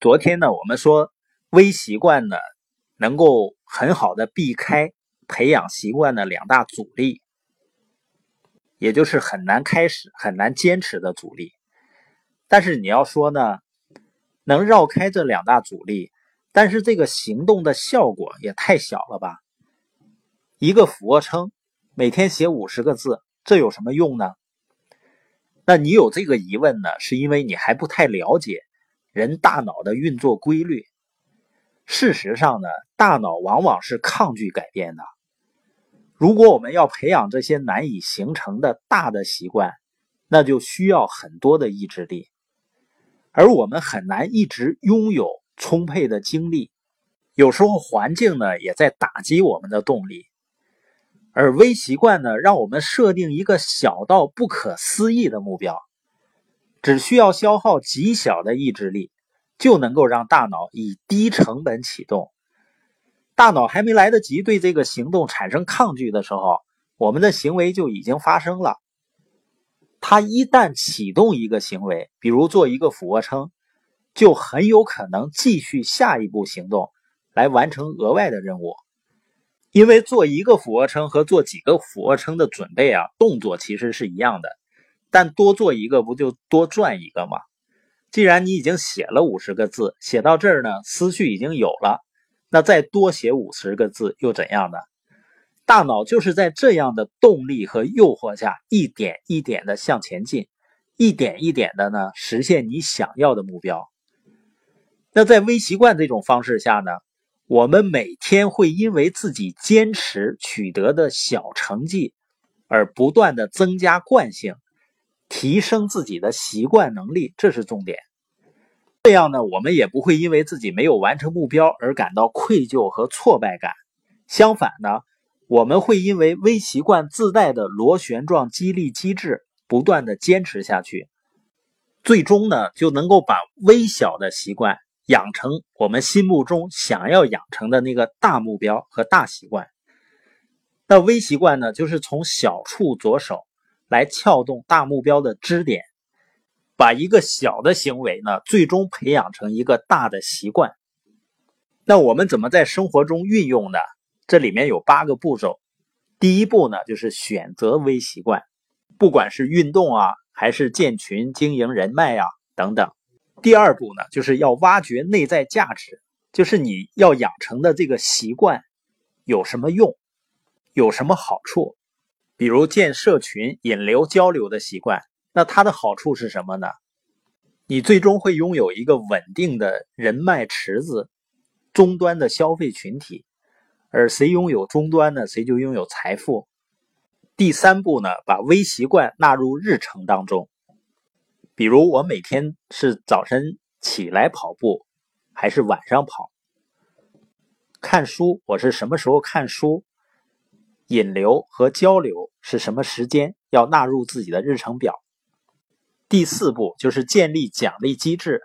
昨天呢，我们说微习惯呢，能够很好的避开培养习惯的两大阻力，也就是很难开始、很难坚持的阻力。但是你要说呢，能绕开这两大阻力，但是这个行动的效果也太小了吧？一个俯卧撑，每天写五十个字，这有什么用呢？那你有这个疑问呢，是因为你还不太了解。人大脑的运作规律，事实上呢，大脑往往是抗拒改变的。如果我们要培养这些难以形成的大的习惯，那就需要很多的意志力，而我们很难一直拥有充沛的精力。有时候环境呢也在打击我们的动力，而微习惯呢，让我们设定一个小到不可思议的目标。只需要消耗极小的意志力，就能够让大脑以低成本启动。大脑还没来得及对这个行动产生抗拒的时候，我们的行为就已经发生了。它一旦启动一个行为，比如做一个俯卧撑，就很有可能继续下一步行动来完成额外的任务。因为做一个俯卧撑和做几个俯卧撑的准备啊，动作其实是一样的。但多做一个不就多赚一个吗？既然你已经写了五十个字，写到这儿呢，思绪已经有了，那再多写五十个字又怎样呢？大脑就是在这样的动力和诱惑下，一点一点的向前进，一点一点的呢实现你想要的目标。那在微习惯这种方式下呢，我们每天会因为自己坚持取得的小成绩，而不断的增加惯性。提升自己的习惯能力，这是重点。这样呢，我们也不会因为自己没有完成目标而感到愧疚和挫败感。相反呢，我们会因为微习惯自带的螺旋状激励机制，不断的坚持下去，最终呢，就能够把微小的习惯养成我们心目中想要养成的那个大目标和大习惯。那微习惯呢，就是从小处着手。来撬动大目标的支点，把一个小的行为呢，最终培养成一个大的习惯。那我们怎么在生活中运用呢？这里面有八个步骤。第一步呢，就是选择微习惯，不管是运动啊，还是建群、经营人脉啊等等。第二步呢，就是要挖掘内在价值，就是你要养成的这个习惯有什么用，有什么好处。比如建社群、引流、交流的习惯，那它的好处是什么呢？你最终会拥有一个稳定的人脉池子，终端的消费群体，而谁拥有终端呢？谁就拥有财富。第三步呢，把微习惯纳入日程当中。比如我每天是早晨起来跑步，还是晚上跑？看书，我是什么时候看书？引流和交流是什么时间要纳入自己的日程表？第四步就是建立奖励机制，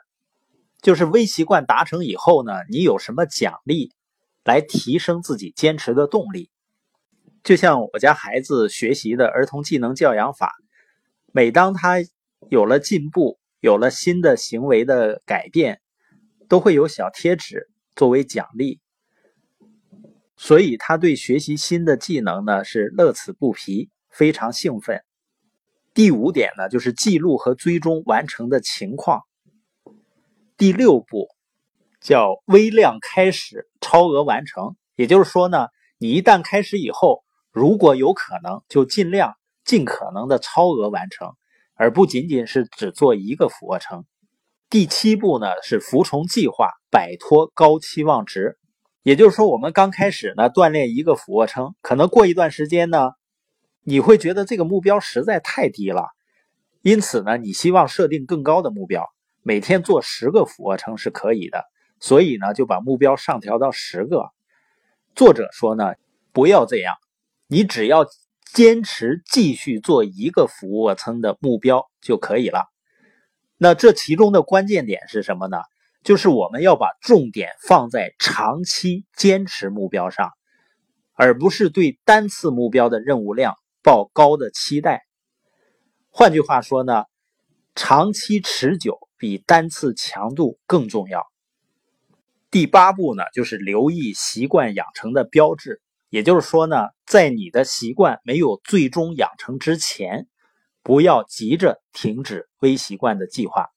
就是微习惯达成以后呢，你有什么奖励来提升自己坚持的动力？就像我家孩子学习的儿童技能教养法，每当他有了进步，有了新的行为的改变，都会有小贴纸作为奖励。所以他对学习新的技能呢是乐此不疲，非常兴奋。第五点呢就是记录和追踪完成的情况。第六步叫微量开始，超额完成。也就是说呢，你一旦开始以后，如果有可能，就尽量尽可能的超额完成，而不仅仅是只做一个俯卧撑。第七步呢是服从计划，摆脱高期望值。也就是说，我们刚开始呢锻炼一个俯卧撑，可能过一段时间呢，你会觉得这个目标实在太低了，因此呢，你希望设定更高的目标，每天做十个俯卧撑是可以的，所以呢，就把目标上调到十个。作者说呢，不要这样，你只要坚持继续做一个俯卧撑的目标就可以了。那这其中的关键点是什么呢？就是我们要把重点放在长期坚持目标上，而不是对单次目标的任务量抱高的期待。换句话说呢，长期持久比单次强度更重要。第八步呢，就是留意习惯养成的标志。也就是说呢，在你的习惯没有最终养成之前，不要急着停止微习惯的计划。